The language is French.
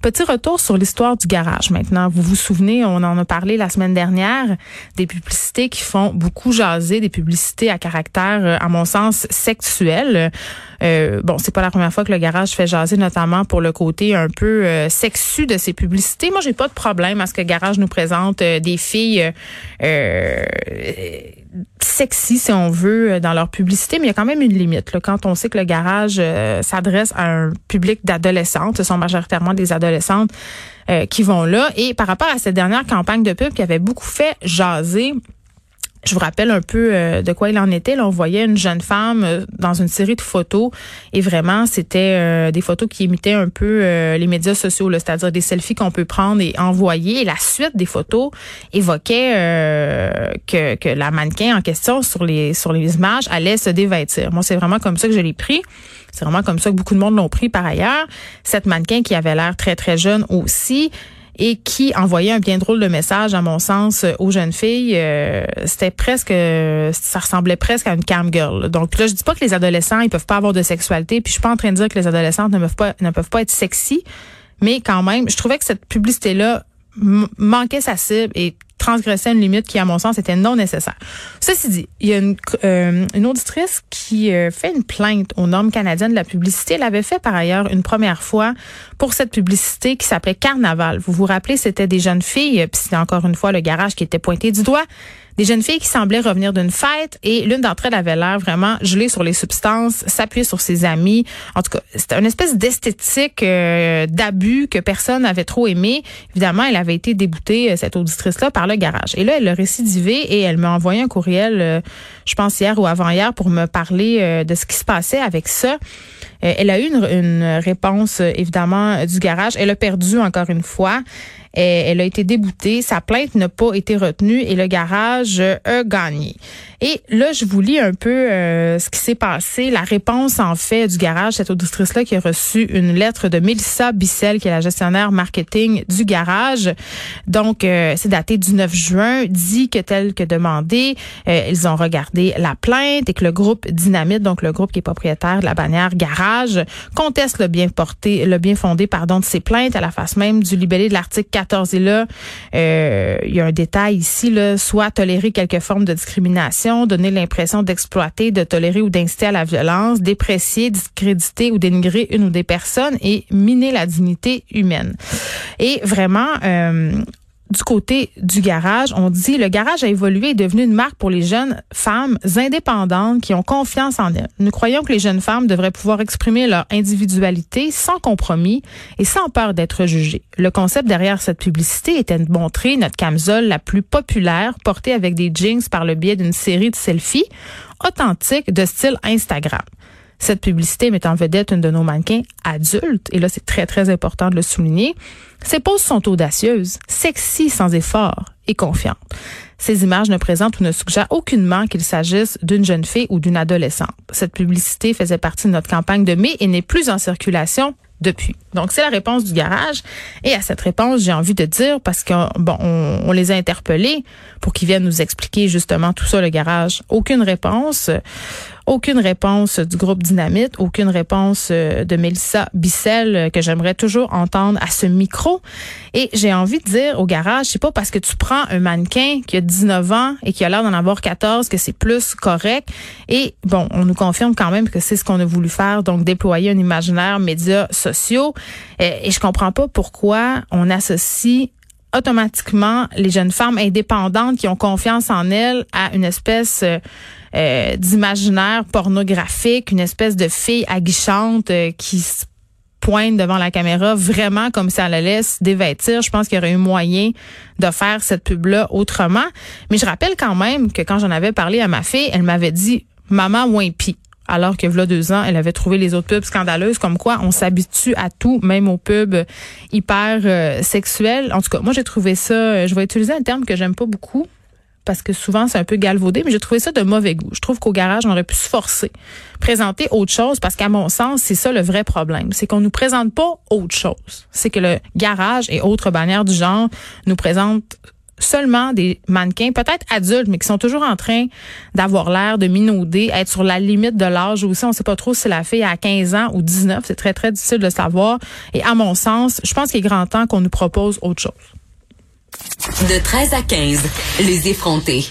Petit retour sur l'histoire du garage maintenant. Vous vous souvenez, on en a parlé la semaine dernière, des publicités qui font beaucoup jaser, des publicités à caractère, euh, à mon sens, sexuel. Euh, bon, c'est pas la première fois que le garage fait jaser, notamment pour le côté un peu euh, sexu de ces publicités. Moi, j'ai pas de problème à ce que le garage nous présente des filles sexy, si on veut, dans leur publicité, mais il y a quand même une limite. Quand on sait que le garage s'adresse à un public d'adolescentes, ce sont majoritairement des adolescentes qui vont là. Et par rapport à cette dernière campagne de pub qui avait beaucoup fait jaser, je vous rappelle un peu euh, de quoi il en était. Là, on voyait une jeune femme euh, dans une série de photos et vraiment, c'était euh, des photos qui imitaient un peu les médias sociaux, c'est-à-dire des selfies qu'on peut prendre et envoyer. La suite des photos évoquait que, que la mannequin en question sur les sur les images allait se dévêtir. Moi, c'est vraiment comme ça que je l'ai pris. C'est vraiment comme ça que beaucoup de monde l'ont pris par ailleurs. Cette mannequin qui avait l'air très, très jeune aussi et qui envoyait un bien drôle de message, à mon sens, aux jeunes filles. Euh, c'était presque, ça ressemblait presque à une cam girl. Donc là, je dis pas que les adolescents, ils peuvent pas avoir de sexualité, puis je suis pas en train de dire que les adolescentes ne peuvent pas, ne peuvent pas être sexy, mais quand même, je trouvais que cette publicité-là manquait sa cible et transgressait une limite qui, à mon sens, était non nécessaire. Ceci dit, il y a une, euh, auditrice qui euh, fait une plainte aux normes canadiennes de la publicité. Elle avait fait par ailleurs une première fois pour cette publicité qui s'appelait Carnaval. Vous vous rappelez, c'était des jeunes filles, puis c'était encore une fois le garage qui était pointé du doigt des jeunes filles qui semblaient revenir d'une fête et l'une d'entre elles avait l'air vraiment gelée sur les substances, s'appuyer sur ses amis. En tout cas, c'était une espèce d'esthétique euh, d'abus que personne n'avait trop aimé. Évidemment, elle avait été déboutée, euh, cette auditrice-là, par le garage. Et là, elle a récidivé et elle m'a envoyé un courriel, euh, je pense hier ou avant-hier, pour me parler de ce qui se passait avec ça. elle a eu une, une réponse, évidemment, du garage. Elle a perdu encore une fois. Elle a été déboutée. Sa plainte n'a pas été retenue et le garage a gagné. Et là, je vous lis un peu euh, ce qui s'est passé. La réponse, en fait, du garage, cette auditrice-là qui a reçu une lettre de Mélissa Bissel, qui est la gestionnaire marketing du garage. Donc, euh, c'est daté du 9 juin, dit que tel que demandé, euh, ils ont regardé la plainte et que le groupe Dynamite, donc le groupe qui est propriétaire de la bannière Garage, conteste le bien porté, le bien fondé, pardon, de ces plaintes à la face même du libellé de l'article 14. Et là, il y a un détail ici, là, soit tolérer quelque forme de discrimination donner l'impression d'exploiter, de tolérer ou d'inciter à la violence, déprécier, discréditer ou dénigrer une ou des personnes et miner la dignité humaine. Et vraiment, euh, du côté du garage, on dit le garage a évolué et est devenu une marque pour les jeunes femmes indépendantes qui ont confiance en elles. Nous croyons que les jeunes femmes devraient pouvoir exprimer leur individualité sans compromis et sans peur d'être jugées. Le concept derrière cette publicité était de montrer notre camisole la plus populaire portée avec des jeans par le biais d'une série de selfies authentiques de style Instagram. Cette publicité met en vedette une de nos mannequins adultes, et là c'est très très important de le souligner. Ses poses sont audacieuses, sexy sans effort et confiantes. Ces images ne présentent ou ne suggèrent aucunement qu'il s'agisse d'une jeune fille ou d'une adolescente. Cette publicité faisait partie de notre campagne de mai et n'est plus en circulation depuis. Donc c'est la réponse du garage et à cette réponse j'ai envie de dire parce que bon on, les a interpellés pour qu'ils viennent nous expliquer justement tout ça le garage aucune réponse aucune réponse du groupe Dynamite, aucune réponse euh, de Mélissa Bissel euh, que j'aimerais toujours entendre à ce micro. Et j'ai envie de dire au garage, c'est pas parce que tu prends un mannequin qui a 19 ans et qui a l'air d'en avoir 14 que c'est plus correct. Et bon, on nous confirme quand même que c'est ce qu'on a voulu faire, donc déployer un imaginaire médias sociaux. Et, et je comprends pas pourquoi on associe automatiquement les jeunes femmes indépendantes qui ont confiance en elles à une espèce euh, euh, d'imaginaire pornographique, une espèce de fille aguichante euh, qui se pointe devant la caméra vraiment comme elle la laisse dévêtir. Je pense qu'il y aurait eu moyen de faire cette pub-là autrement. Mais je rappelle quand même que quand j'en avais parlé à ma fille, elle m'avait dit maman wimpy alors que voilà deux ans, elle avait trouvé les autres pubs scandaleuses, comme quoi on s'habitue à tout, même aux pubs hyper euh, sexuels. En tout cas, moi j'ai trouvé ça, je vais utiliser un terme que j'aime pas beaucoup, parce que souvent c'est un peu galvaudé, mais j'ai trouvé ça de mauvais goût. Je trouve qu'au garage, on aurait pu se forcer, présenter autre chose, parce qu'à mon sens, c'est ça le vrai problème. C'est qu'on nous présente pas autre chose. C'est que le garage et autres bannières du genre nous présentent seulement des mannequins, peut-être adultes, mais qui sont toujours en train d'avoir l'air de minauder, être sur la limite de l'âge aussi. On sait pas trop si la fille a 15 ans ou 19. C'est très, très difficile de savoir. Et à mon sens, je pense qu'il est grand temps qu'on nous propose autre chose. De 13 à 15, les effrontés.